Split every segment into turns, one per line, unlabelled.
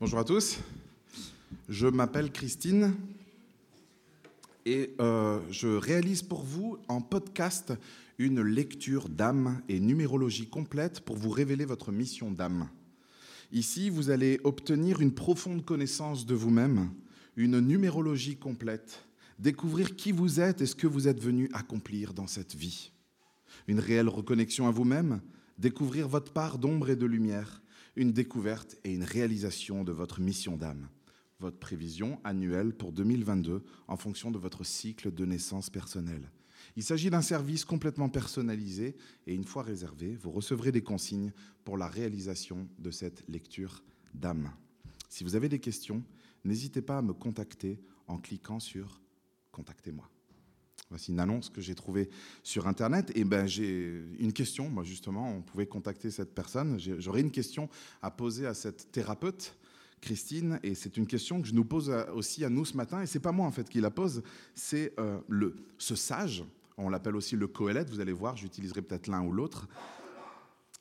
Bonjour à tous. Je m'appelle Christine et euh, je réalise pour vous en podcast une lecture d'âme et numérologie complète pour vous révéler votre mission d'âme. Ici, vous allez obtenir une profonde connaissance de vous-même, une numérologie complète, découvrir qui vous êtes et ce que vous êtes venu accomplir dans cette vie. Une réelle reconnexion à vous-même, découvrir votre part d'ombre et de lumière, une découverte et une réalisation de votre mission d'âme, votre prévision annuelle pour 2022 en fonction de votre cycle de naissance personnel. Il s'agit d'un service complètement personnalisé et une fois réservé, vous recevrez des consignes pour la réalisation de cette lecture d'âme. Si vous avez des questions, n'hésitez pas à me contacter en cliquant sur Contactez-moi. Voici une annonce que j'ai trouvée sur Internet. Et ben, j'ai une question, moi justement, on pouvait contacter cette personne. J'aurais une question à poser à cette thérapeute, Christine, et c'est une question que je nous pose aussi à nous ce matin. Et c'est pas moi en fait qui la pose, c'est euh, le ce sage. On l'appelle aussi le Coëlette. Vous allez voir, j'utiliserai peut-être l'un ou l'autre.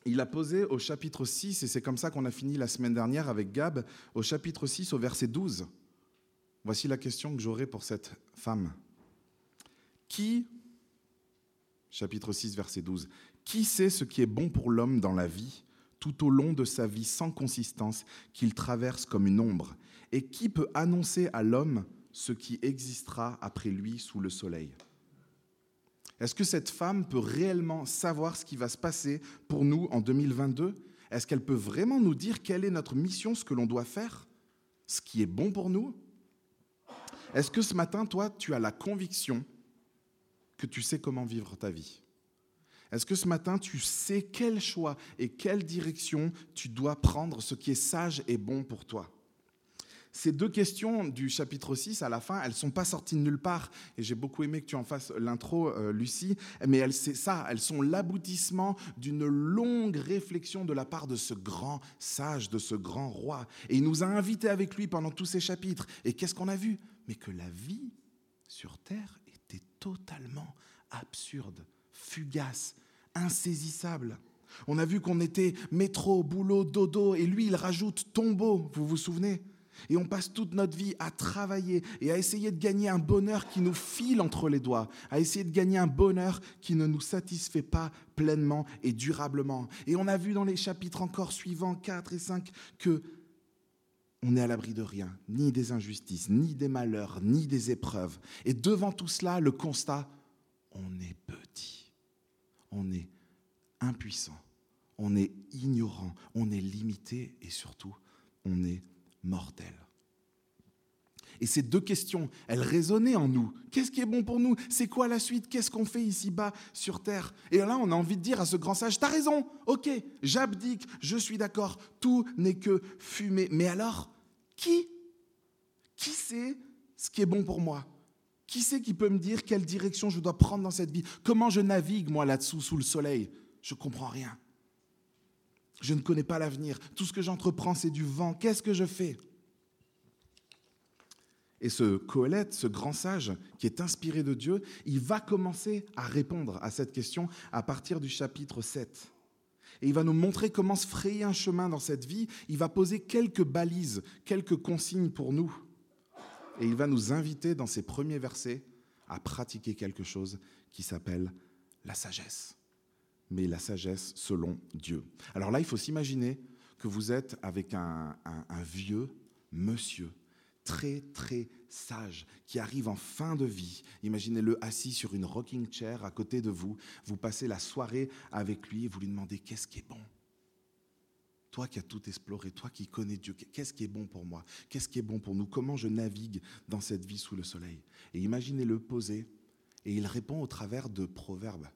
Il a posé au chapitre 6, et c'est comme ça qu'on a fini la semaine dernière avec Gab, au chapitre 6, au verset 12. Voici la question que j'aurai pour cette femme. Qui, chapitre 6, verset 12, qui sait ce qui est bon pour l'homme dans la vie, tout au long de sa vie sans consistance, qu'il traverse comme une ombre? Et qui peut annoncer à l'homme ce qui existera après lui sous le soleil? Est-ce que cette femme peut réellement savoir ce qui va se passer pour nous en 2022 Est-ce qu'elle peut vraiment nous dire quelle est notre mission, ce que l'on doit faire, ce qui est bon pour nous? Est-ce que ce matin, toi, tu as la conviction que tu sais comment vivre ta vie Est-ce que ce matin, tu sais quel choix et quelle direction tu dois prendre, ce qui est sage et bon pour toi? Ces deux questions du chapitre 6 à la fin, elles ne sont pas sorties de nulle part. Et j'ai beaucoup aimé que tu en fasses l'intro, euh, Lucie. Mais c'est ça, elles sont l'aboutissement d'une longue réflexion de la part de ce grand sage, de ce grand roi. Et il nous a invités avec lui pendant tous ces chapitres. Et qu'est-ce qu'on a vu? Mais que la vie sur Terre était totalement absurde, fugace, insaisissable. On a vu qu'on était métro, boulot, dodo, et lui, il rajoute tombeau, vous vous souvenez? Et on passe toute notre vie à travailler et à essayer de gagner un bonheur qui nous file entre les doigts, à essayer de gagner un bonheur qui ne nous satisfait pas pleinement et durablement. Et on a vu dans les chapitres encore suivants, 4 et 5, que on n'est à l'abri de rien, ni des injustices, ni des malheurs, ni des épreuves. Et devant tout cela, le constat, on est petit, on est impuissant, on est ignorant, on est limité et surtout, on est mortel. Et ces deux questions, elles résonnaient en nous. Qu'est-ce qui est bon pour nous? C'est quoi la suite? Qu'est-ce qu'on fait ici-bas sur Terre? Et là, on a envie de dire à ce grand sage, t'as raison, ok, j'abdique, je suis d'accord, tout n'est que fumée. Mais alors, qui? Qui sait ce qui est bon pour moi? Qui sait qui peut me dire quelle direction je dois prendre dans cette vie? Comment je navigue, moi, là-dessous, sous le soleil? Je ne comprends rien. Je ne connais pas l'avenir. Tout ce que j'entreprends, c'est du vent. Qu'est-ce que je fais? Et ce Coëlette, ce grand sage qui est inspiré de Dieu, il va commencer à répondre à cette question à partir du chapitre 7. Et il va nous montrer comment se frayer un chemin dans cette vie. Il va poser quelques balises, quelques consignes pour nous. Et il va nous inviter dans ces premiers versets à pratiquer quelque chose qui s'appelle la sagesse. Mais la sagesse selon Dieu. Alors là, il faut s'imaginer que vous êtes avec un vieux monsieur très très sage qui arrive en fin de vie. Imaginez-le assis sur une rocking chair à côté de vous. Vous passez la soirée avec lui et vous lui demandez qu'est-ce qui est bon? Toi qui as tout exploré, toi qui connais Dieu, qu'est-ce qui est bon pour moi? Qu'est-ce qui est bon pour nous? Comment je navigue dans cette vie sous le soleil? Et imaginez-le poser et il répond au travers de proverbes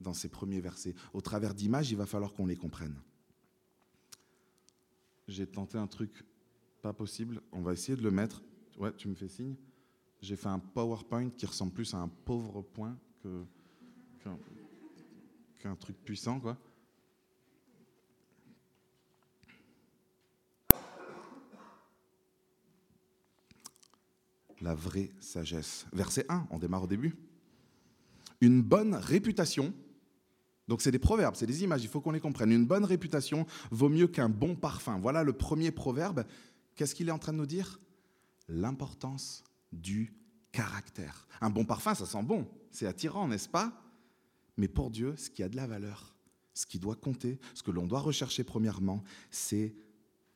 dans ses premiers versets. Au travers d'images, il va falloir qu'on les comprenne. J'ai tenté un truc pas possible. On va essayer de le mettre. Ouais, tu me fais signe. J'ai fait un PowerPoint qui ressemble plus à un pauvre point qu'un truc puissant, quoi. La vraie sagesse. Verset 1, on démarre au début. Une bonne réputation. Donc c'est des proverbes, c'est des images, il faut qu'on les comprenne. Une bonne réputation vaut mieux qu'un bon parfum. Voilà le premier proverbe Qu'est-ce qu'il est en train de nous dire? L'importance du caractère. Un bon parfum, ça sent bon, c'est attirant, n'est-ce pas? Mais pour Dieu, ce qui a de la valeur, ce qui doit compter, ce que l'on doit rechercher premièrement, c'est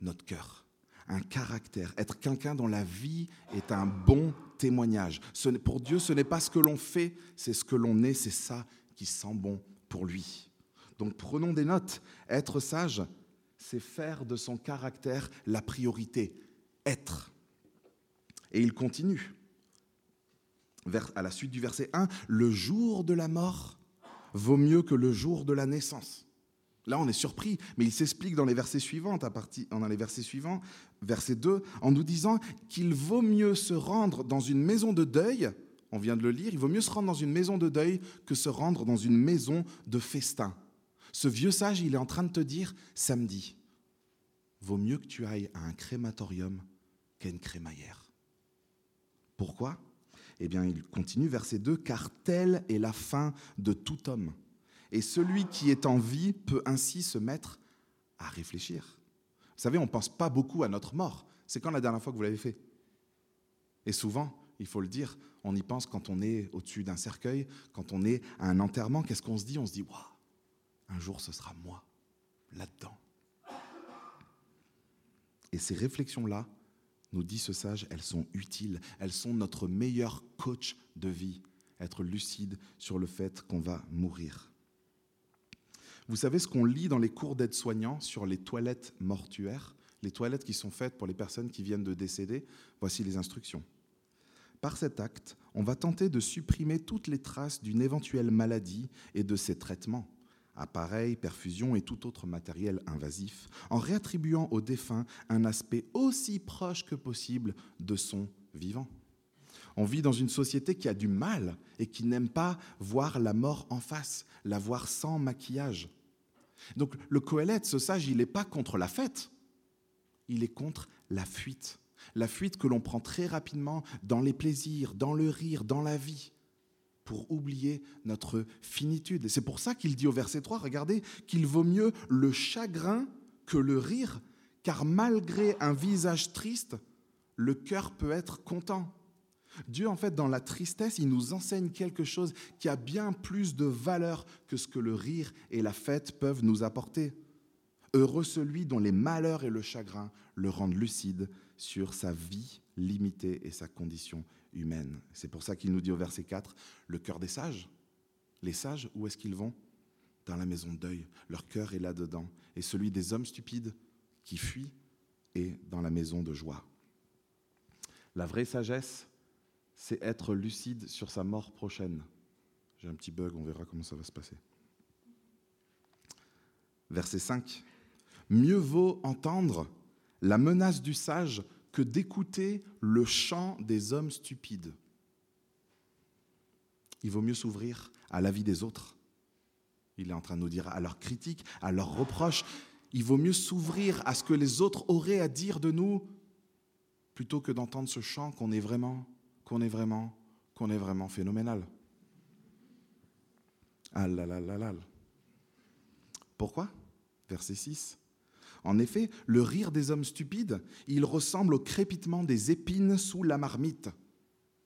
notre cœur, un caractère, être quelqu'un dont la vie est un bon témoignage. pour Dieu, ce n'est pas ce que l'on fait, c'est ce que l'on est, c'est ça qui sent bon pour lui. Donc prenons des notes. Être sage, c'est faire de son caractère la priorité. Être. Et il continue. À la suite du verset 1, le jour de la mort vaut mieux que le jour de la naissance. Là, on est surpris, mais il s'explique dans les versets suivants, à partir, dans les versets suivants, verset 2, en nous disant qu'il vaut mieux se rendre dans une maison de deuil, on vient de le lire, il vaut mieux se rendre dans une maison de deuil que se rendre dans une maison de festin. Ce vieux sage, il est en train de te dire, samedi, vaut mieux que tu ailles à un crématorium qu'à une crémaillère. Pourquoi? Eh bien, il continue, verset 2, car telle est la fin de tout homme. Et celui qui est en vie peut ainsi se mettre à réfléchir. Vous savez, on ne pense pas beaucoup à notre mort. C'est quand la dernière fois que vous l'avez fait? Et souvent, il faut le dire, on y pense quand on est au-dessus d'un cercueil, quand on est à un enterrement. Qu'est-ce qu'on se dit? On se dit, waouh, un jour ce sera moi, là-dedans. Et ces réflexions-là, nous dit ce sage, elles sont utiles, elles sont notre meilleur coach de vie, être lucide sur le fait qu'on va mourir. Vous savez ce qu'on lit dans les cours d'aide-soignants sur les toilettes mortuaires, les toilettes qui sont faites pour les personnes qui viennent de décéder? Voici les instructions. Par cet acte, on va tenter de supprimer toutes les traces d'une éventuelle maladie et de ses traitements appareils, perfusion et tout autre matériel invasif, en réattribuant au défunt un aspect aussi proche que possible de son vivant. On vit dans une société qui a du mal et qui n'aime pas voir la mort en face, la voir sans maquillage. Donc le Coëlette, ce sage, il n'est pas contre la fête, il est contre la fuite. La fuite que l'on prend très rapidement dans les plaisirs, dans le rire, dans la vie pour oublier notre finitude. C'est pour ça qu'il dit au verset 3, regardez, qu'il vaut mieux le chagrin que le rire, car malgré un visage triste, le cœur peut être content. Dieu, en fait, dans la tristesse, il nous enseigne quelque chose qui a bien plus de valeur que ce que le rire et la fête peuvent nous apporter. Heureux celui dont les malheurs et le chagrin le rendent lucide sur sa vie limitée et sa condition C'est pour ça qu'il nous dit au verset 4, le cœur des sages. Les sages, où est-ce qu'ils vont? Dans la maison de deuil. Leur cœur est là-dedans. Et celui des hommes stupides qui fuient est dans la maison de joie. La vraie sagesse, c'est être lucide sur sa mort prochaine. J'ai un petit bug, on verra comment ça va se passer. Verset 5. Mieux vaut entendre la menace du sage que d'écouter le chant des hommes stupides. Il vaut mieux s'ouvrir à l'avis des autres. Il est en train de nous dire à leurs critiques, à leurs reproches. Il vaut mieux s'ouvrir à ce que les autres auraient à dire de nous plutôt que d'entendre ce chant qu'on est vraiment, qu'on est vraiment, qu'on est vraiment phénoménal. Ah là là là. Pourquoi? Verset 6. En effet, le rire des hommes stupides, il ressemble au crépitement des épines sous la marmite.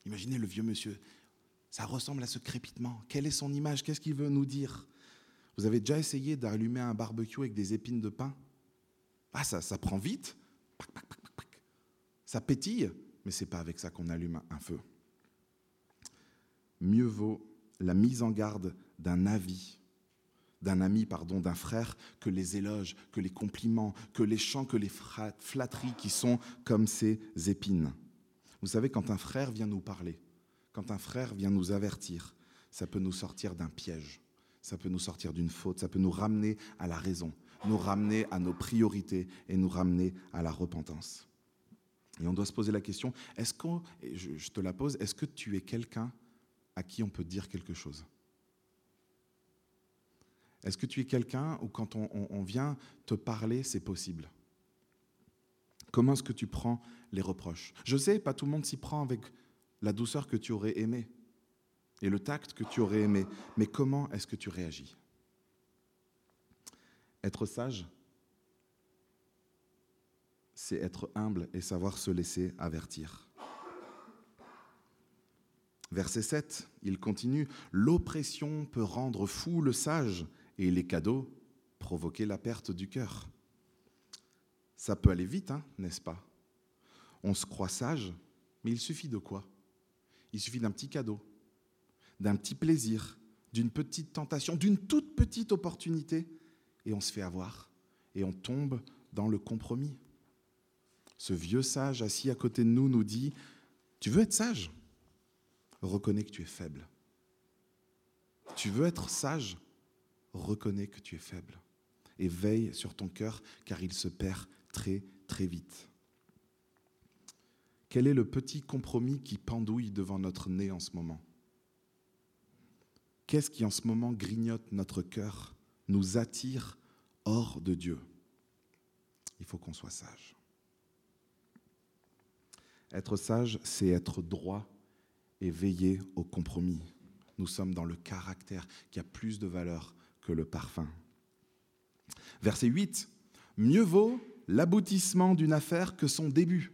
Imaginez le vieux monsieur, ça ressemble à ce crépitement. Quelle est son image? Qu'est-ce qu'il veut nous dire? Vous avez déjà essayé d'allumer un barbecue avec des épines de pain? Ah, ça, ça prend vite. Ça pétille, mais c'est pas avec ça qu'on allume un feu. Mieux vaut la mise en garde d'un avis d'un ami, pardon, d'un frère, que les éloges, que les compliments, que les chants, que les flatteries qui sont comme ces épines. Vous savez, quand un frère vient nous parler, quand un frère vient nous avertir, ça peut nous sortir d'un piège, ça peut nous sortir d'une faute, ça peut nous ramener à la raison, nous ramener à nos priorités et nous ramener à la repentance. Et on doit se poser la question, est-ce qu'on, je te la pose, est-ce que tu es quelqu'un à qui on peut dire quelque chose? Est-ce que tu es quelqu'un où quand on, vient te parler, c'est possible? Comment est-ce que tu prends les reproches? Je sais, pas tout le monde s'y prend avec la douceur que tu aurais aimé et le tact que tu aurais aimé, mais comment est-ce que tu réagis? Être sage, c'est être humble et savoir se laisser avertir. Verset 7, il continue, L'oppression peut rendre fou le sage et les cadeaux provoquer la perte du cœur. Ça peut aller vite, hein, n'est-ce pas? On se croit sage, mais il suffit de quoi? Il suffit d'un petit cadeau, d'un petit plaisir, d'une petite tentation, d'une toute petite opportunité, et on se fait avoir, et on tombe dans le compromis. Ce vieux sage assis à côté de nous nous dit, tu veux être sage reconnais que tu es faible. Tu veux être sage, reconnais que tu es faible. Et veille sur ton cœur, car il se perd très, très vite. Quel est le petit compromis qui pendouille devant notre nez en ce moment? Qu'est-ce qui en ce moment grignote notre cœur, nous attire hors de Dieu? Il faut qu'on soit sage. Être sage, c'est être droit et veiller au compromis. Nous sommes dans le caractère qui a plus de valeur le parfum. Verset 8. Mieux vaut l'aboutissement d'une affaire que son début.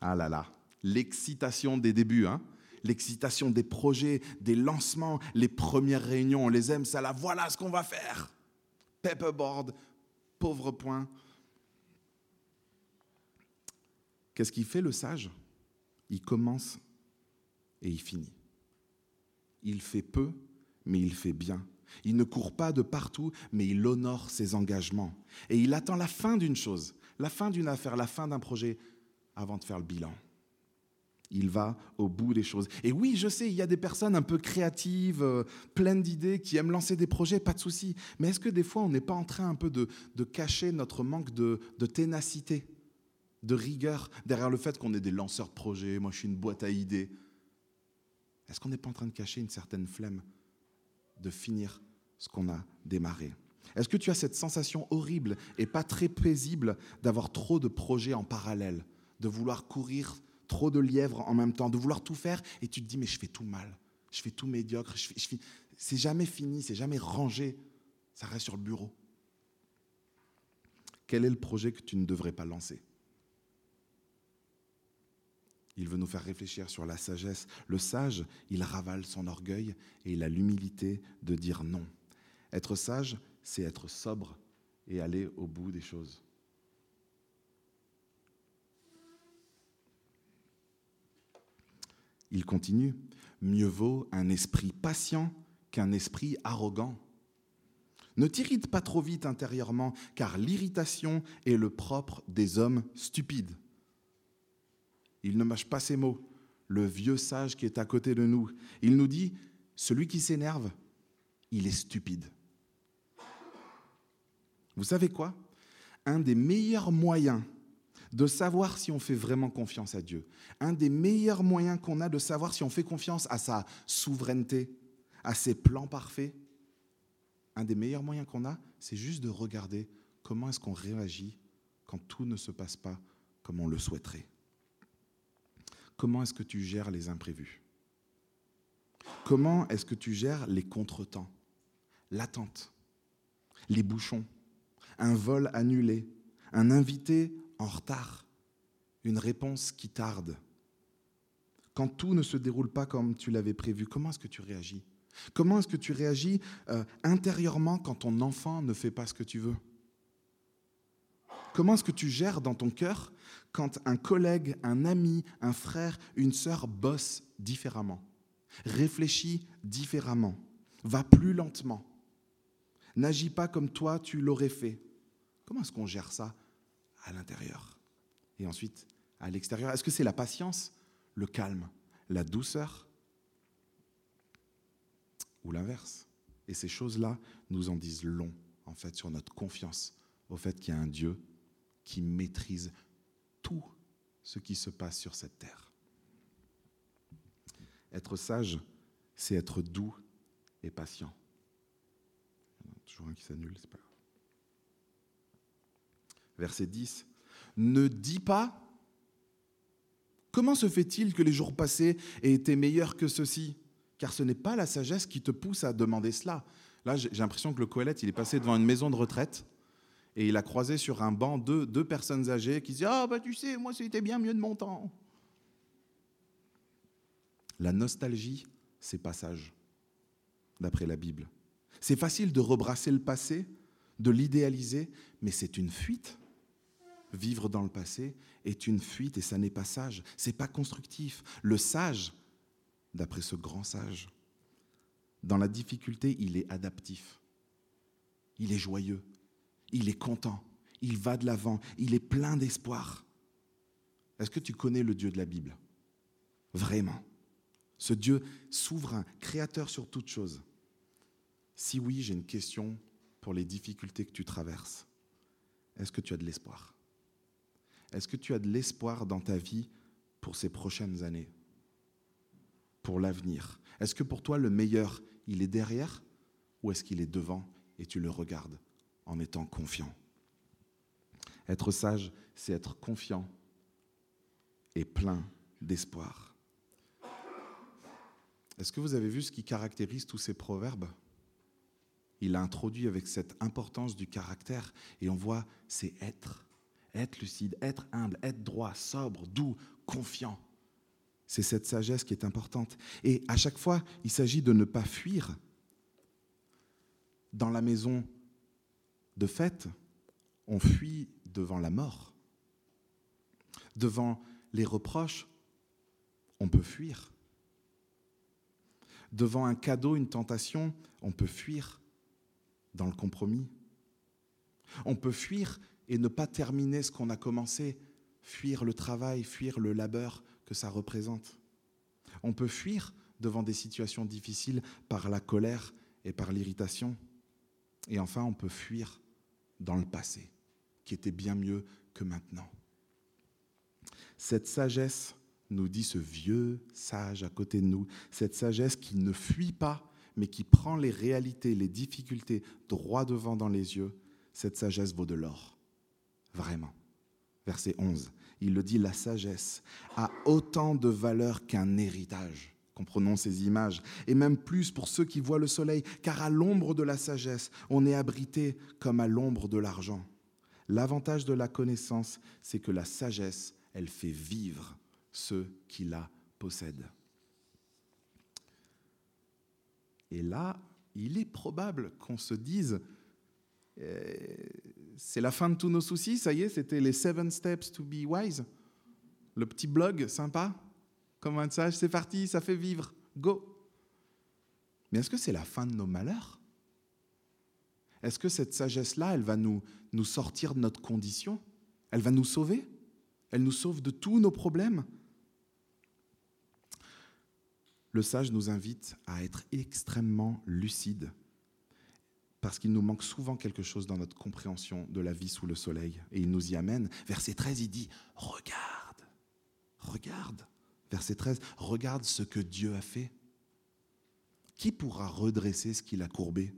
Ah là là, l'excitation des débuts, hein l'excitation des projets, des lancements, les premières réunions, on les aime, ça là, voilà ce qu'on va faire. Paperboard, pauvre point. Qu'est-ce qui fait le sage? Il commence et il finit. Il fait peu, mais il fait bien. Il ne court pas de partout, mais il honore ses engagements. Et il attend la fin d'une chose, la fin d'une affaire, la fin d'un projet, avant de faire le bilan. Il va au bout des choses. Et oui, je sais, il y a des personnes un peu créatives, euh, pleines d'idées, qui aiment lancer des projets, pas de souci. Mais est-ce que des fois, on n'est pas en train un peu de, cacher notre manque de, de ténacité, de rigueur, derrière le fait qu'on est des lanceurs de projets, moi je suis une boîte à idées? Est-ce qu'on n'est pas en train de cacher une certaine flemme? De finir ce qu'on a démarré Est-ce que tu as cette sensation horrible et pas très paisible d'avoir trop de projets en parallèle, de vouloir courir trop de lièvres en même temps, de vouloir tout faire et tu te dis mais je fais tout mal, je fais tout médiocre, je c'est jamais fini, c'est jamais rangé, ça reste sur le bureau. Quel est le projet que tu ne devrais pas lancer? Il veut nous faire réfléchir sur la sagesse. Le sage, il ravale son orgueil et il a l'humilité de dire non. Être sage, c'est être sobre et aller au bout des choses. Il continue, mieux vaut un esprit patient qu'un esprit arrogant. Ne t'irrite pas trop vite intérieurement, car l'irritation est le propre des hommes stupides. Il ne mâche pas ses mots. Le vieux sage qui est à côté de nous, il nous dit, celui qui s'énerve, il est stupide. Vous savez quoi? Un des meilleurs moyens de savoir si on fait vraiment confiance à Dieu, un des meilleurs moyens qu'on a de savoir si on fait confiance à sa souveraineté, à ses plans parfaits, un des meilleurs moyens qu'on a, c'est juste de regarder comment est-ce qu'on réagit quand tout ne se passe pas comme on le souhaiterait. Comment est-ce que tu gères les imprévus? Comment est-ce que tu gères les contretemps L'attente, les bouchons, un vol annulé, un invité en retard, une réponse qui tarde? Quand tout ne se déroule pas comme tu l'avais prévu, comment est-ce que tu réagis? Comment est-ce que tu réagis euh, intérieurement quand ton enfant ne fait pas ce que tu veux? Comment est-ce que tu gères dans ton cœur quand un collègue, un ami, un frère, une sœur bosse différemment, réfléchit différemment, va plus lentement, n'agit pas comme toi tu l'aurais fait. Comment est-ce qu'on gère ça à l'intérieur? Et ensuite à l'extérieur Est-ce que c'est la patience, le calme, la douceur ou l'inverse? Et ces choses-là nous en disent long en fait sur notre confiance au fait qu'il y a un Dieu qui maîtrise tout ce qui se passe sur cette terre. Être sage, c'est être doux et patient. toujours un qui s'annule, c'est pas grave. Verset 10. Ne dis pas Comment se fait-il que les jours passés aient été meilleurs que ceux-ci? Car ce n'est pas la sagesse qui te pousse à demander cela. Là, j'ai l'impression que le Coëlette, il est passé devant une maison de retraite Et il a croisé sur un banc deux, deux personnes âgées qui disaient Ah, bah tu sais, moi c'était bien mieux de mon temps. La nostalgie, c'est passage, d'après la Bible. C'est facile de rebrasser le passé, de l'idéaliser, mais c'est une fuite. Vivre dans le passé est une fuite et ça n'est pas sage. C'est pas constructif. Le sage, d'après ce grand sage, dans la difficulté, il est adaptif. Il est joyeux. Il est content. Il va de l'avant. Il est plein d'espoir. Est-ce que tu connais le Dieu de la Bible? Vraiment Ce Dieu souverain, créateur sur toute chose. Si oui, j'ai une question pour les difficultés que tu traverses. Est-ce que tu as de l'espoir? Est-ce que tu as de l'espoir dans ta vie pour ces prochaines années? Pour l'avenir? Est-ce que pour toi le meilleur, il est derrière ou est-ce qu'il est devant et tu le regardes? En étant confiant Être sage, c'est être confiant et plein d'espoir. Est-ce que vous avez vu ce qui caractérise tous ces proverbes? Il a introduit avec cette importance du caractère et on voit c'est être, être lucide, être humble, être droit, sobre, doux, confiant. C'est cette sagesse qui est importante. Et à chaque fois, il s'agit de ne pas fuir. Dans la maison de fête, on fuit devant la mort. Devant les reproches, on peut fuir. Devant un cadeau, une tentation, on peut fuir dans le compromis. On peut fuir et ne pas terminer ce qu'on a commencé, fuir le travail, fuir le labeur, que ça représente. On peut fuir devant des situations difficiles par la colère et par l'irritation. Et enfin, on peut fuir dans le passé, qui était bien mieux que maintenant. Cette sagesse, nous dit ce vieux sage à côté de nous, cette sagesse qui ne fuit pas, mais qui prend les réalités, les difficultés droit devant dans les yeux, cette sagesse vaut de l'or. Vraiment. Verset 11 il le dit, la sagesse a autant de valeur qu'un héritage. Comprenons ces images, et même plus pour ceux qui voient le soleil, car à l'ombre de la sagesse, on est abrité comme à l'ombre de l'argent. L'avantage de la connaissance, c'est que la sagesse, elle fait vivre ceux qui la possèdent. Et là, il est probable qu'on se dise, euh, c'est la fin de tous nos soucis, ça y est, c'était les Seven Steps to be Wise. Le petit blog sympa, comme un message, c'est parti, ça fait vivre, go. Mais est-ce que c'est la fin de nos malheurs? Est-ce que cette sagesse-là, elle va nous, nous sortir de notre condition? Elle va nous sauver? Elle nous sauve de tous nos problèmes? Le sage nous invite à être extrêmement lucide parce qu'il nous manque souvent quelque chose dans notre compréhension de la vie sous le soleil. Et il nous y amène. Verset 13, il dit, regarde, regarde. Verset 13, regarde ce que Dieu a fait. Qui pourra redresser ce qu'il a courbé?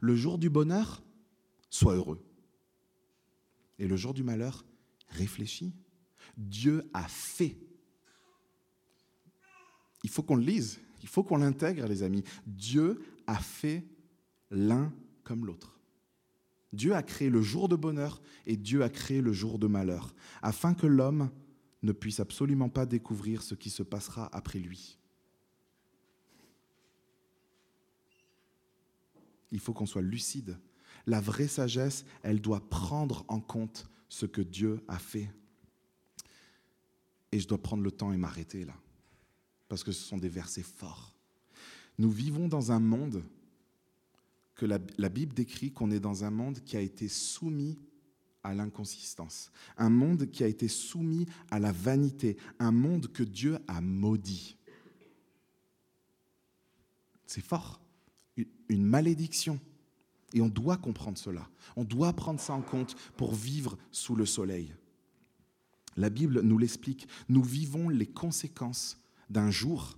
Le jour du bonheur, sois heureux. Et le jour du malheur, réfléchis. Dieu a fait. Il faut qu'on le lise, il faut qu'on l'intègre, les amis. Dieu a fait l'un comme l'autre. Dieu a créé le jour de bonheur et Dieu a créé le jour de malheur, afin que l'homme ne puisse absolument pas découvrir ce qui se passera après lui. Il faut qu'on soit lucide. La vraie sagesse, elle doit prendre en compte ce que Dieu a fait. Et je dois prendre le temps et m'arrêter là, parce que ce sont des versets forts. Nous vivons dans un monde que la, Bible décrit qu'on est dans un monde qui a été soumis à l'inconsistance, un monde qui a été soumis à la vanité, un monde que Dieu a maudit. C'est fort, une malédiction. Et on doit comprendre cela. On doit prendre ça en compte pour vivre sous le soleil. La Bible nous l'explique. Nous vivons les conséquences d'un jour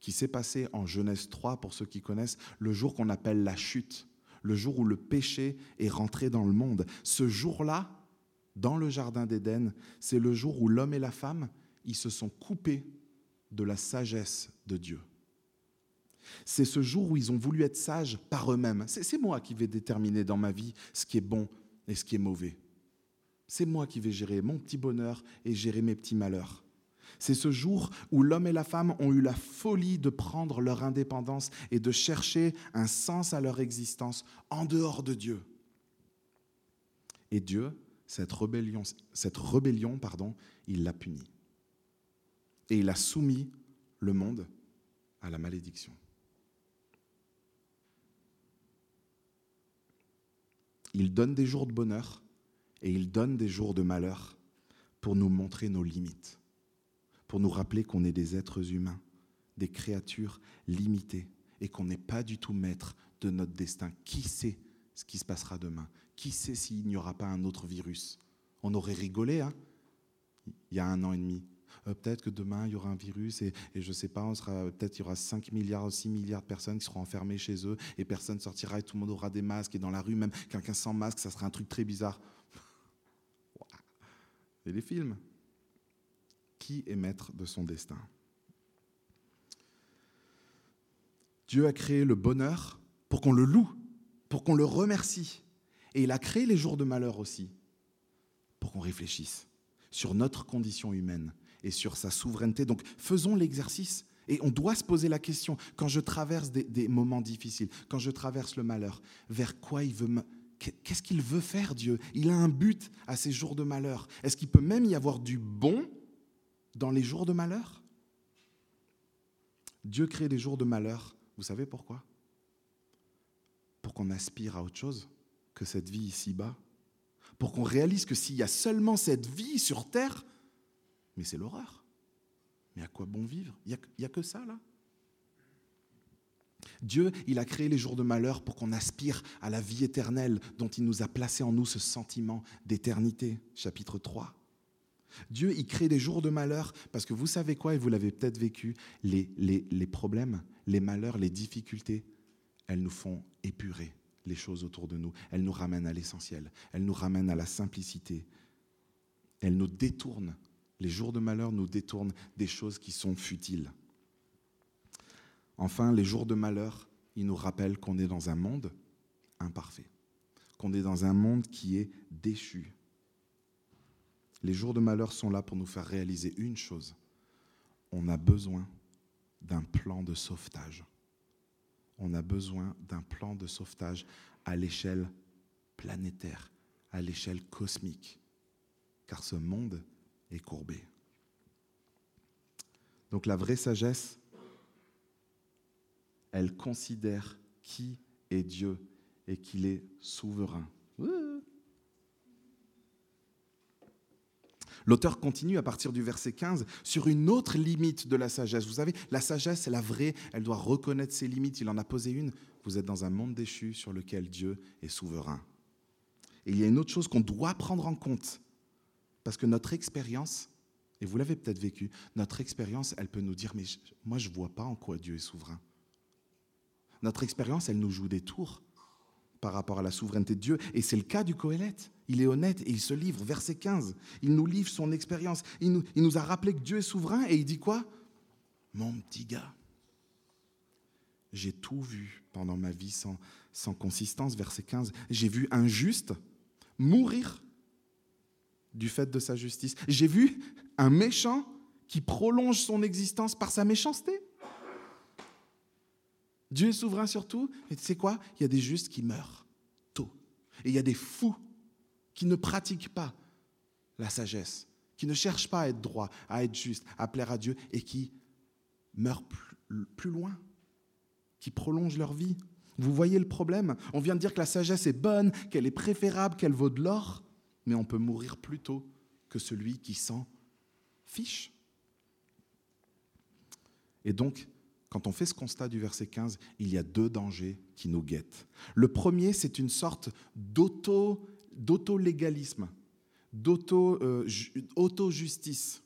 qui s'est passé en Genèse 3, pour ceux qui connaissent, le jour qu'on appelle la chute, le jour où le péché est rentré dans le monde. Ce jour-là, dans le Jardin d'Éden, c'est le jour où l'homme et la femme, ils se sont coupés de la sagesse de Dieu. C'est ce jour où ils ont voulu être sages par eux-mêmes. C'est moi qui vais déterminer dans ma vie ce qui est bon et ce qui est mauvais. C'est moi qui vais gérer mon petit bonheur et gérer mes petits malheurs. C'est ce jour où l'homme et la femme ont eu la folie de prendre leur indépendance et de chercher un sens à leur existence en dehors de Dieu. Et Dieu, cette rébellion, cette rébellion pardon, il l'a punie. Et il a soumis le monde à la malédiction. Il donne des jours de bonheur et il donne des jours de malheur pour nous montrer nos limites, pour nous rappeler qu'on est des êtres humains, des créatures limitées et qu'on n'est pas du tout maître de notre destin. Qui sait ce qui se passera demain? Qui sait s'il n'y aura pas un autre virus? On aurait rigolé, hein il y a un an et demi. Euh, peut-être que demain il y aura un virus et, je ne sais pas, on sera peut-être il y aura 5 milliards ou 6 milliards de personnes qui seront enfermées chez eux et personne ne sortira et tout le monde aura des masques et dans la rue même quelqu'un sans masque, ça sera un truc très bizarre. Et les films? Qui est maître de son destin Dieu a créé le bonheur pour qu'on le loue, pour qu'on le remercie. Et il a créé les jours de malheur aussi, pour qu'on réfléchisse sur notre condition humaine et sur sa souveraineté. Donc faisons l'exercice. Et on doit se poser la question, quand je traverse des, moments difficiles, quand je traverse le malheur, vers quoi il veut me... Qu'est-ce qu'il veut faire, Dieu? Il a un but à ces jours de malheur. Est-ce qu'il peut même y avoir du bon dans les jours de malheur? Dieu crée des jours de malheur. Vous savez pourquoi? Pour qu'on aspire à autre chose que cette vie ici-bas. Pour qu'on réalise que s'il y a seulement cette vie sur terre, mais c'est l'horreur. Mais à quoi bon vivre? Il n'y a, a que ça là. Dieu, il a créé les jours de malheur pour qu'on aspire à la vie éternelle dont il nous a placé en nous ce sentiment d'éternité. Chapitre 3. Dieu, il crée des jours de malheur parce que vous savez quoi, et vous l'avez peut-être vécu, les, les, les problèmes, les malheurs, les difficultés, elles nous font épurer les choses autour de nous. Elles nous ramènent à l'essentiel. Elles nous ramènent à la simplicité. Elles nous détournent les jours de malheur nous détournent des choses qui sont futiles. Enfin, les jours de malheur, ils nous rappellent qu'on est dans un monde imparfait, qu'on est dans un monde qui est déchu. Les jours de malheur sont là pour nous faire réaliser une chose. On a besoin d'un plan de sauvetage. On a besoin d'un plan de sauvetage à l'échelle planétaire, à l'échelle cosmique. Car ce monde est courbé. Donc la vraie sagesse, elle considère qui est Dieu et qu'il est souverain. L'auteur continue à partir du verset 15 sur une autre limite de la sagesse. Vous savez, la sagesse, c'est la vraie, elle doit reconnaître ses limites. Il en a posé une. Vous êtes dans un monde déchu sur lequel Dieu est souverain. Et il y a une autre chose qu'on doit prendre en compte. Parce que notre expérience, et vous l'avez peut-être vécu, notre expérience, elle peut nous dire, mais moi je ne vois pas en quoi Dieu est souverain. Notre expérience, elle nous joue des tours par rapport à la souveraineté de Dieu. Et c'est le cas du Coëlette. Il est honnête et il se livre. Verset 15, il nous livre son expérience. Il nous, a rappelé que Dieu est souverain et il dit quoi? Mon petit gars, j'ai tout vu pendant ma vie sans, sans consistance. Verset 15, j'ai vu un juste mourir du fait de sa justice. J'ai vu un méchant qui prolonge son existence par sa méchanceté. Dieu est souverain sur tout, et tu sais quoi? Il y a des justes qui meurent tôt. Et il y a des fous qui ne pratiquent pas la sagesse, qui ne cherchent pas à être droit, à être juste, à plaire à Dieu, et qui meurent plus, loin, qui prolongent leur vie. Vous voyez le problème? On vient de dire que la sagesse est bonne, qu'elle est préférable, qu'elle vaut de l'or mais on peut mourir plus tôt que celui qui s'en fiche. Et donc, quand on fait ce constat du verset 15, il y a deux dangers qui nous guettent. Le premier, c'est une sorte d'auto-légalisme, d'auto-justice.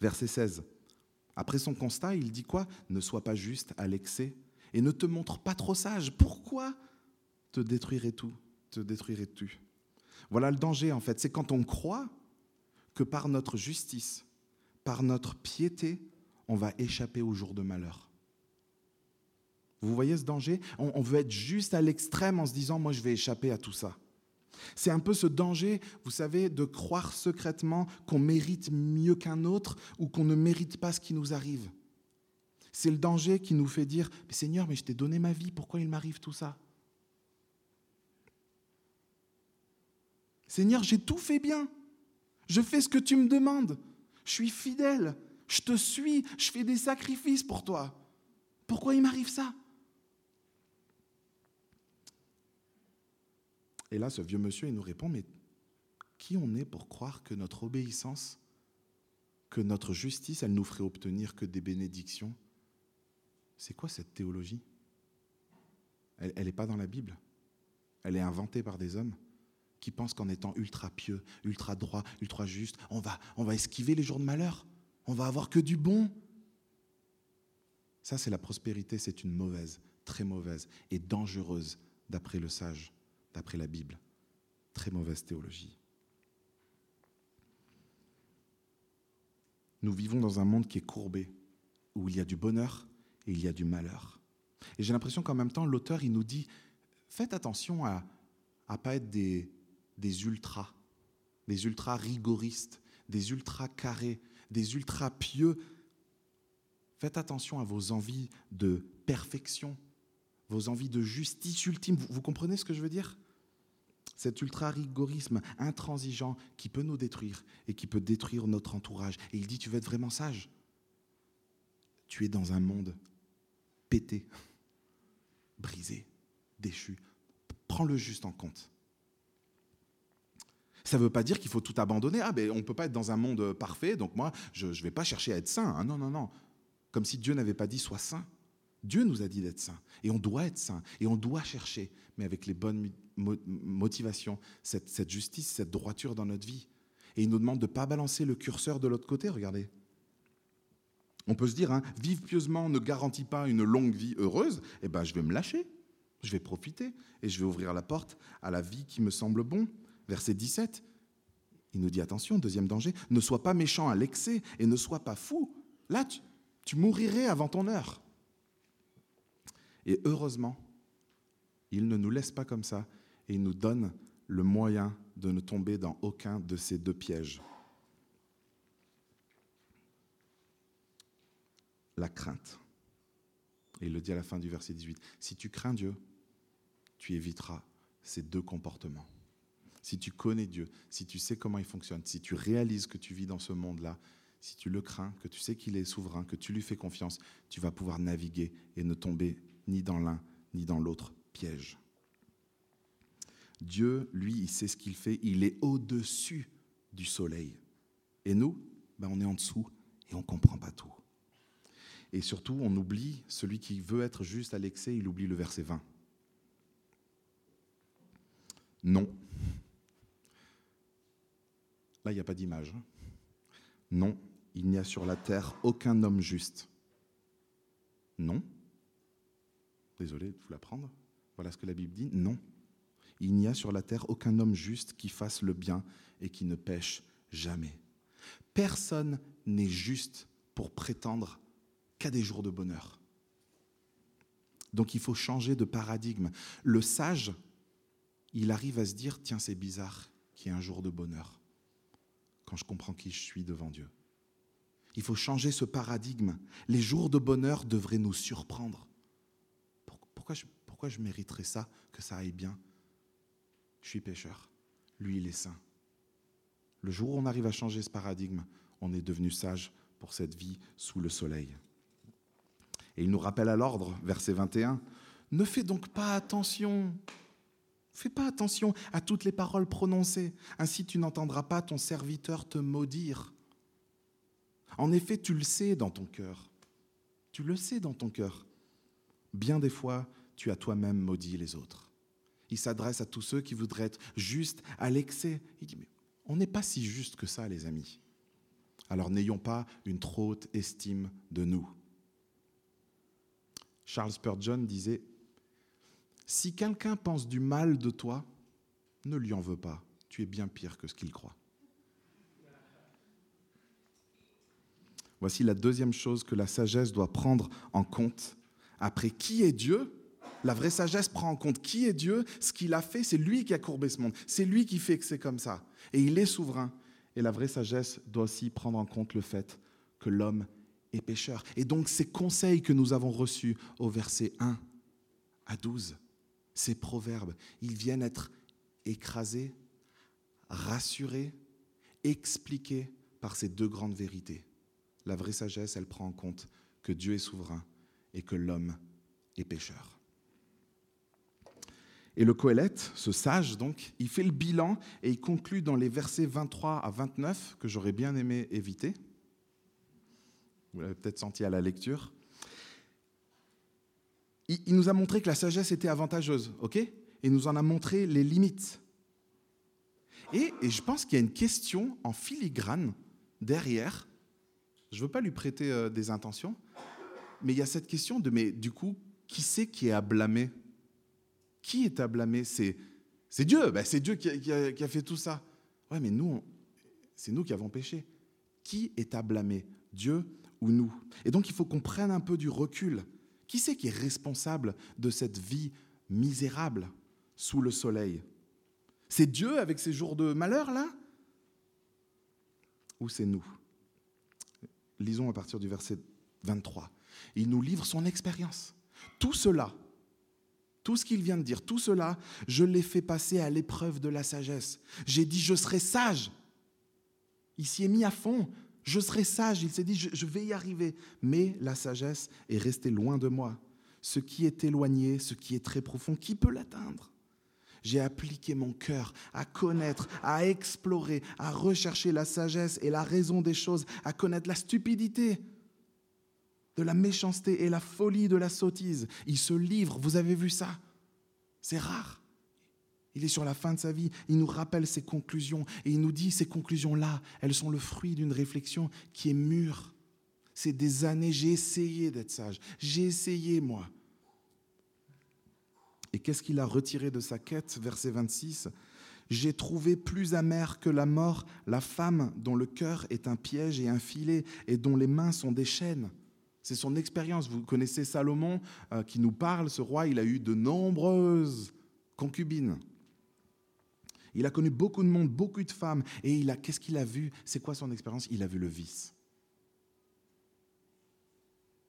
verset 16. Après son constat, il dit quoi? Ne sois pas juste à l'excès et ne te montre pas trop sage. Pourquoi te détruirais tout Te détruirais-tu? Voilà le danger en fait, c'est quand on croit que par notre justice, par notre piété, on va échapper au jour de malheur. Vous voyez ce danger? On, veut être juste à l'extrême en se disant, moi je vais échapper à tout ça. C'est un peu ce danger, vous savez, de croire secrètement qu'on mérite mieux qu'un autre ou qu'on ne mérite pas ce qui nous arrive. C'est le danger qui nous fait dire, mais Seigneur, mais je t'ai donné ma vie, pourquoi il m'arrive tout ça? Seigneur, j'ai tout fait bien. Je fais ce que tu me demandes. Je suis fidèle. Je te suis. Je fais des sacrifices pour toi. Pourquoi il m'arrive ça? Et là, ce vieux monsieur, il nous répond, mais qui on est pour croire que notre obéissance, que notre justice, elle nous ferait obtenir que des bénédictions? C'est quoi cette théologie? Elle n'est pas dans la Bible. Elle est inventée par des hommes qui pensent qu'en étant ultra pieux, ultra droit, ultra juste, on va, on va esquiver les jours de malheur. On va avoir que du bon. Ça, c'est la prospérité, c'est une mauvaise, très mauvaise et dangereuse, d'après le sage, d'après la Bible. Très mauvaise théologie. Nous vivons dans un monde qui est courbé, où il y a du bonheur et il y a du malheur. Et j'ai l'impression qu'en même temps, l'auteur, il nous dit, faites attention à ne pas être des, des ultras, des ultras rigoristes, des ultras carrés, des ultras pieux. Faites attention à vos envies de perfection, vos envies de justice ultime. Vous, comprenez ce que je veux dire? Cet ultra-rigorisme intransigeant qui peut nous détruire et qui peut détruire notre entourage. Et il dit, tu veux être vraiment sage? Tu es dans un monde pété, brisé, déchu. Prends-le juste en compte. Ça ne veut pas dire qu'il faut tout abandonner. Ah, ben, on ne peut pas être dans un monde parfait, donc moi, je ne vais pas chercher à être saint. Ah, non, non, non. Comme si Dieu n'avait pas dit sois saint. Dieu nous a dit d'être saint. Et on doit être saint. Et on doit chercher, mais avec les bonnes motivations, cette, justice, cette droiture dans notre vie. Et il nous demande de ne pas balancer le curseur de l'autre côté, regardez. On peut se dire, hein, vivre pieusement ne garantit pas une longue vie heureuse. Eh bien, je vais me lâcher, je vais profiter et je vais ouvrir la porte à la vie qui me semble bon. Verset 17, il nous dit attention, deuxième danger, ne sois pas méchant à l'excès et ne sois pas fou. Là, tu, mourirais avant ton heure. Et heureusement, il ne nous laisse pas comme ça et il nous donne le moyen de ne tomber dans aucun de ces deux pièges. La crainte. Et il le dit à la fin du verset 18. Si tu crains Dieu, tu éviteras ces deux comportements si tu connais Dieu, si tu sais comment il fonctionne, si tu réalises que tu vis dans ce monde-là, si tu le crains, que tu sais qu'il est souverain, que tu lui fais confiance, tu vas pouvoir naviguer et ne tomber ni dans l'un ni dans l'autre piège. Dieu, lui, il sait ce qu'il fait, il est au-dessus du soleil. Et nous, ben on est en dessous et on ne comprend pas tout. Et surtout, on oublie, celui qui veut être juste à l'excès, il oublie le verset 20. Non, Là, il n'y a pas d'image. Non, il n'y a sur la terre aucun homme juste. Non. Désolé de vous l'apprendre. Voilà ce que la Bible dit. Non. Il n'y a sur la terre aucun homme juste qui fasse le bien et qui ne pêche jamais. Personne n'est juste pour prétendre qu'à des jours de bonheur. Donc il faut changer de paradigme. Le sage, il arrive à se dire, tiens, c'est bizarre qu'il y ait un jour de bonheur quand je comprends qui je suis devant Dieu. Il faut changer ce paradigme. Les jours de bonheur devraient nous surprendre. Pourquoi je, mériterais ça, que ça aille bien? Je suis pécheur. Lui, il est saint. Le jour où on arrive à changer ce paradigme, on est devenu sage pour cette vie sous le soleil. Et il nous rappelle à l'ordre, verset 21, Ne fais donc pas attention Fais pas attention à toutes les paroles prononcées, ainsi tu n'entendras pas ton serviteur te maudire. En effet, tu le sais dans ton cœur. Tu le sais dans ton cœur. Bien des fois, tu as toi-même maudit les autres. Il s'adresse à tous ceux qui voudraient être justes à l'excès. Il dit, mais on n'est pas si juste que ça, les amis. Alors n'ayons pas une trop haute estime de nous. Charles Spurgeon disait, si quelqu'un pense du mal de toi, ne lui en veux pas. Tu es bien pire que ce qu'il croit. Voici la deuxième chose que la sagesse doit prendre en compte. Après qui est Dieu? La vraie sagesse prend en compte qui est Dieu, ce qu'il a fait, c'est lui qui a courbé ce monde, c'est lui qui fait que c'est comme ça. Et il est souverain. Et la vraie sagesse doit aussi prendre en compte le fait que l'homme est pécheur. Et donc ces conseils que nous avons reçus au verset 1 à 12, ces proverbes, ils viennent être écrasés, rassurés, expliqués par ces deux grandes vérités. La vraie sagesse, elle prend en compte que Dieu est souverain et que l'homme est pécheur. Et le Coëlette, ce sage donc, il fait le bilan et il conclut dans les versets 23 à 29 que j'aurais bien aimé éviter. Vous l'avez peut-être senti à la lecture. Il, nous a montré que la sagesse était avantageuse, ok? Il nous en a montré les limites. Et, je pense qu'il y a une question en filigrane derrière. Je ne veux pas lui prêter euh, des intentions, mais il y a cette question de mais du coup, qui c'est qui est à blâmer? Qui est à blâmer? C'est Dieu. Ben, c'est Dieu qui a, fait tout ça. Ouais, mais nous, c'est nous qui avons péché. Qui est à blâmer? Dieu ou nous? Et donc, il faut qu'on prenne un peu du recul. Qui c'est qui est responsable de cette vie misérable sous le soleil? C'est Dieu avec ses jours de malheur, là? Ou c'est nous? Lisons à partir du verset 23. Il nous livre son expérience. Tout cela, tout ce qu'il vient de dire, tout cela, je l'ai fait passer à l'épreuve de la sagesse. J'ai dit, je serai sage. Il s'y est mis à fond. Je serai sage. Il s'est dit, je, vais y arriver. Mais la sagesse est restée loin de moi. Ce qui est éloigné, ce qui est très profond, qui peut l'atteindre? J'ai appliqué mon cœur à connaître, à explorer, à rechercher la sagesse et la raison des choses, à connaître la stupidité de la méchanceté et la folie de la sottise. Il se livre, vous avez vu ça? C'est rare. Il est sur la fin de sa vie, il nous rappelle ses conclusions et il nous dit ces conclusions-là, elles sont le fruit d'une réflexion qui est mûre. C'est des années, j'ai essayé d'être sage, j'ai essayé moi. Et qu'est-ce qu'il a retiré de sa quête? Verset 26. J'ai trouvé plus amère que la mort la femme dont le cœur est un piège et un filet et dont les mains sont des chaînes. C'est son expérience. Vous connaissez Salomon euh, qui nous parle. Ce roi, il a eu de nombreuses concubines. Il a connu beaucoup de monde, beaucoup de femmes. Et il a, qu'est-ce qu'il a vu? C'est quoi son expérience? Il a vu le vice.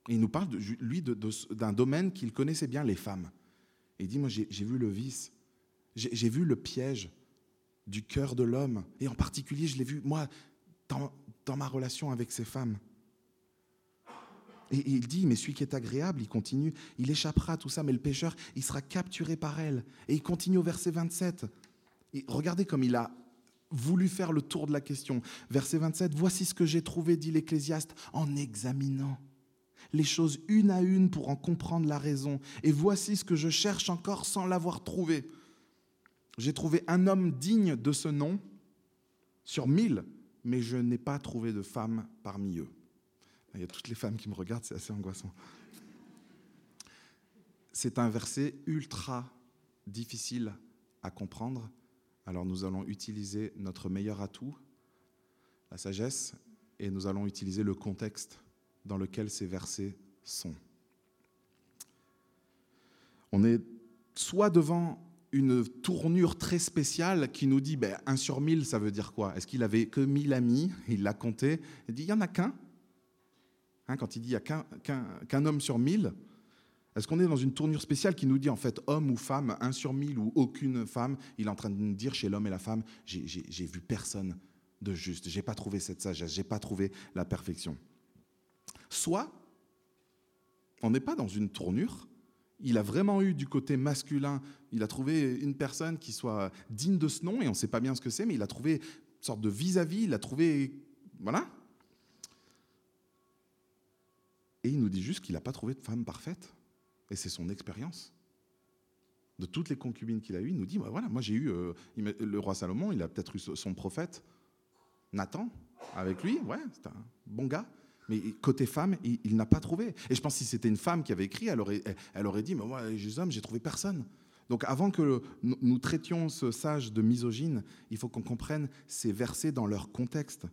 il nous parle, lui, d'un domaine qu'il connaissait bien, les femmes. Il dit, moi, j'ai, vu le vice. J'ai, vu le piège du cœur de l'homme. Et en particulier, je l'ai vu, moi, dans ma relation avec ces femmes. Et il dit, mais celui qui est agréable, il continue, il échappera à tout ça, mais le pécheur, il sera capturé par elle. Et il continue au verset 27. regardez comme il a voulu faire le tour de la question. Verset 27, voici ce que j'ai trouvé, dit l'Ecclésiaste, en examinant les choses une à une pour en comprendre la raison. Et voici ce que je cherche encore sans l'avoir trouvé. J'ai trouvé un homme digne de ce nom sur mille, mais je n'ai pas trouvé de femme parmi eux. Il y a toutes les femmes qui me regardent, c'est assez angoissant. C'est un verset ultra difficile à comprendre. Alors nous allons utiliser notre meilleur atout, la sagesse, et nous allons utiliser le contexte dans lequel ces versets sont. On est soit devant une tournure très spéciale qui nous dit ben, 1 sur 1000, ça veut dire quoi? Est-ce qu'il avait que 1000 amis? Il l'a compté. Il dit il n'y en a qu'un Hein, quand il dit qu'il n'y a qu'un homme sur mille, est-ce qu'on est dans une tournure spéciale qui nous dit en fait homme ou femme, un sur mille ou aucune femme? Il est en train de nous dire chez l'homme et la femme, j'ai vu personne de juste, j'ai pas trouvé cette sagesse, j'ai pas trouvé la perfection. Soit on n'est pas dans une tournure, il a vraiment eu du côté masculin, il a trouvé une personne qui soit digne de ce nom et on ne sait pas bien ce que c'est, mais il a trouvé une sorte de vis-à-vis, -vis, il a trouvé voilà, Et il nous dit juste qu'il n'a pas trouvé de femme parfaite. Et c'est son expérience. De toutes les concubines qu'il a eues, il nous dit, bah voilà, moi j'ai eu, euh, le roi Salomon, il a peut-être eu son prophète, Nathan, avec lui, ouais, c'est un bon gars. Mais côté femme, il, n'a pas trouvé. Et je pense que si c'était une femme qui avait écrit, elle aurait, elle aurait dit, mais moi, les hommes, j'ai trouvé personne. Donc avant que nous traitions ce sage de misogyne, il faut qu'on comprenne ces versets dans leur contexte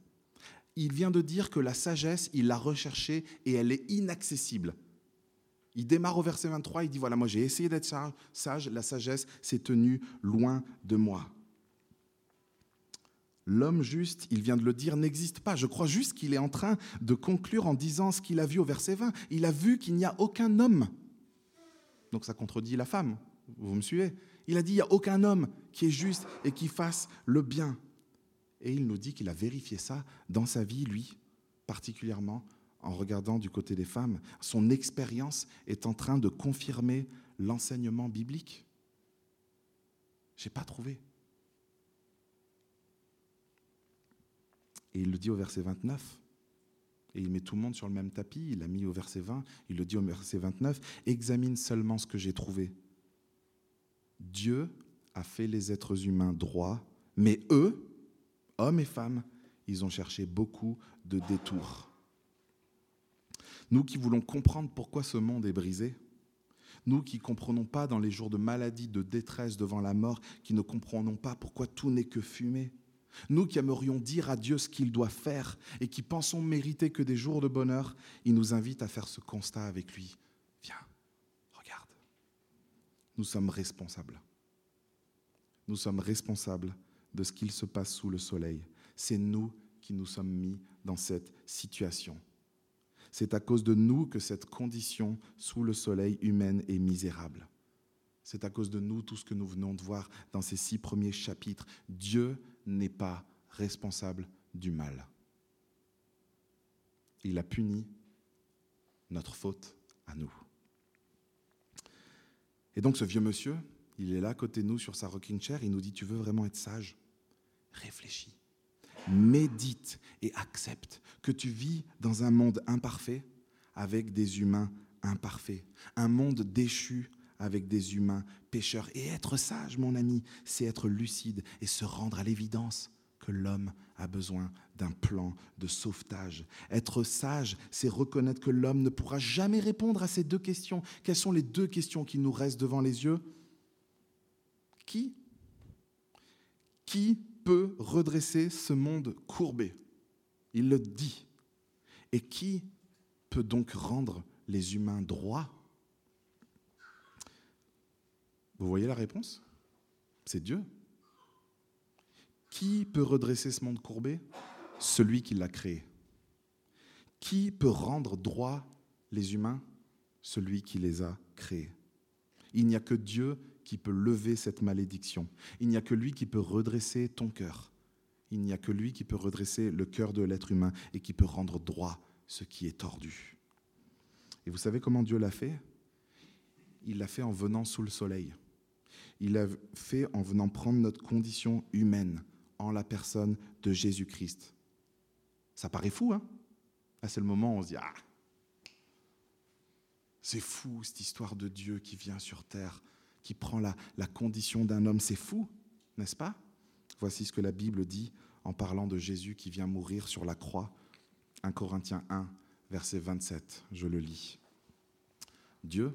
il vient de dire que la sagesse, il l'a recherchée et elle est inaccessible. Il démarre au verset 23, il dit, voilà, moi j'ai essayé d'être sage, la sagesse s'est tenue loin de moi. L'homme juste, il vient de le dire, n'existe pas. Je crois juste qu'il est en train de conclure en disant ce qu'il a vu au verset 20. Il a vu qu'il n'y a aucun homme. Donc ça contredit la femme. Vous me suivez? Il a dit, il n'y a aucun homme qui est juste et qui fasse le bien. Et il nous dit qu'il a vérifié ça dans sa vie, lui, particulièrement en regardant du côté des femmes. Son expérience est en train de confirmer l'enseignement biblique. Je n'ai pas trouvé. Et il le dit au verset 29. Et il met tout le monde sur le même tapis. Il l'a mis au verset 20. Il le dit au verset 29. Examine seulement ce que j'ai trouvé. Dieu a fait les êtres humains droits, mais eux, hommes et femmes, ils ont cherché beaucoup de détours. Nous qui voulons comprendre pourquoi ce monde est brisé, nous qui ne comprenons pas dans les jours de maladie, de détresse devant la mort, qui ne comprenons pas pourquoi tout n'est que fumée, nous qui aimerions dire à Dieu ce qu'il doit faire et qui pensons mériter que des jours de bonheur, il nous invite à faire ce constat avec lui. Viens, regarde. Nous sommes responsables. Nous sommes responsables de ce qu'il se passe sous le soleil. C'est nous qui nous sommes mis dans cette situation. C'est à cause de nous que cette condition sous le soleil humaine est misérable. C'est à cause de nous tout ce que nous venons de voir dans ces six premiers chapitres. Dieu n'est pas responsable du mal. Il a puni notre faute à nous. Et donc ce vieux monsieur, il est là à côté de nous sur sa rocking chair, il nous dit, tu veux vraiment être sage? Réfléchis, médite et accepte que tu vis dans un monde imparfait avec des humains imparfaits, un monde déchu avec des humains pécheurs. Et être sage, mon ami, c'est être lucide et se rendre à l'évidence que l'homme a besoin d'un plan de sauvetage. Être sage, c'est reconnaître que l'homme ne pourra jamais répondre à ces deux questions. Quelles sont les deux questions qui nous restent devant les yeux? Qui? Qui peut redresser ce monde courbé Il le dit. Et qui peut donc rendre les humains droits? Vous voyez la réponse? C'est Dieu. Qui peut redresser ce monde courbé? Celui qui l'a créé. Qui peut rendre droit les humains? Celui qui les a créés. Il n'y a que Dieu qui peut lever cette malédiction. Il n'y a que lui qui peut redresser ton cœur. Il n'y a que lui qui peut redresser le cœur de l'être humain et qui peut rendre droit ce qui est tordu. Et vous savez comment Dieu l'a fait? Il l'a fait en venant sous le soleil il l'a fait en venant prendre notre condition humaine en la personne de Jésus-Christ. Ça paraît fou, hein? C'est le moment où on se dit Ah C'est fou cette histoire de Dieu qui vient sur terre, qui prend la, condition d'un homme. C'est fou, n'est-ce pas? Voici ce que la Bible dit en parlant de Jésus qui vient mourir sur la croix. 1 Corinthiens 1, verset 27, je le lis. Dieu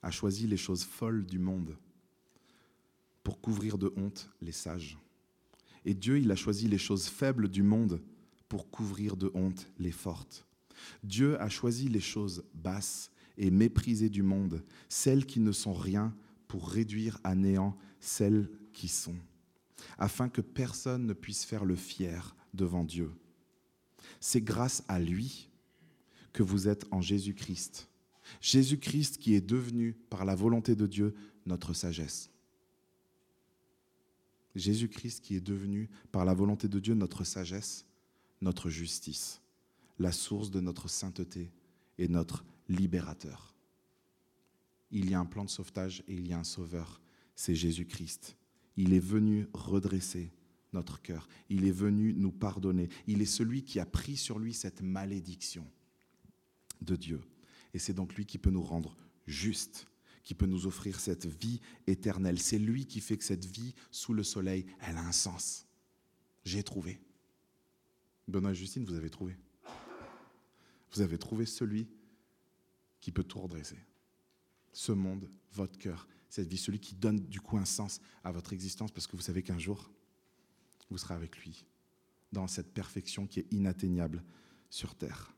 a choisi les choses folles du monde pour couvrir de honte les sages. Et Dieu, il a choisi les choses faibles du monde pour couvrir de honte les fortes. Dieu a choisi les choses basses et méprisées du monde, celles qui ne sont rien, pour réduire à néant celles qui sont, afin que personne ne puisse faire le fier devant Dieu. C'est grâce à lui que vous êtes en Jésus-Christ. Jésus-Christ qui est devenu, par la volonté de Dieu, notre sagesse. Jésus-Christ qui est devenu, par la volonté de Dieu, notre sagesse, notre justice, la source de notre sainteté et notre libérateur. Il y a un plan de sauvetage et il y a un sauveur, c'est Jésus-Christ. Il est venu redresser notre cœur, il est venu nous pardonner, il est celui qui a pris sur lui cette malédiction de Dieu. Et c'est donc lui qui peut nous rendre justes qui peut nous offrir cette vie éternelle. C'est lui qui fait que cette vie sous le soleil, elle a un sens. J'ai trouvé. Benoît et Justine, vous avez trouvé. Vous avez trouvé celui qui peut tout redresser. Ce monde, votre cœur, cette vie, celui qui donne du coup un sens à votre existence, parce que vous savez qu'un jour, vous serez avec lui, dans cette perfection qui est inatteignable sur terre.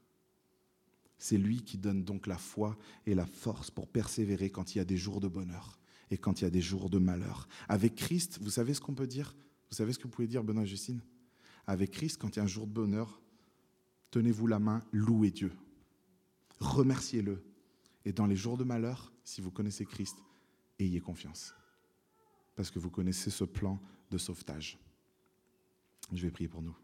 C'est lui qui donne donc la foi et la force pour persévérer quand il y a des jours de bonheur et quand il y a des jours de malheur. Avec Christ, vous savez ce qu'on peut dire? Vous savez ce que vous pouvez dire, Benoît et Justine? Avec Christ, quand il y a un jour de bonheur, tenez-vous la main, louez Dieu. Remerciez-le. Et dans les jours de malheur, si vous connaissez Christ, ayez confiance. Parce que vous connaissez ce plan de sauvetage. Je vais prier pour nous.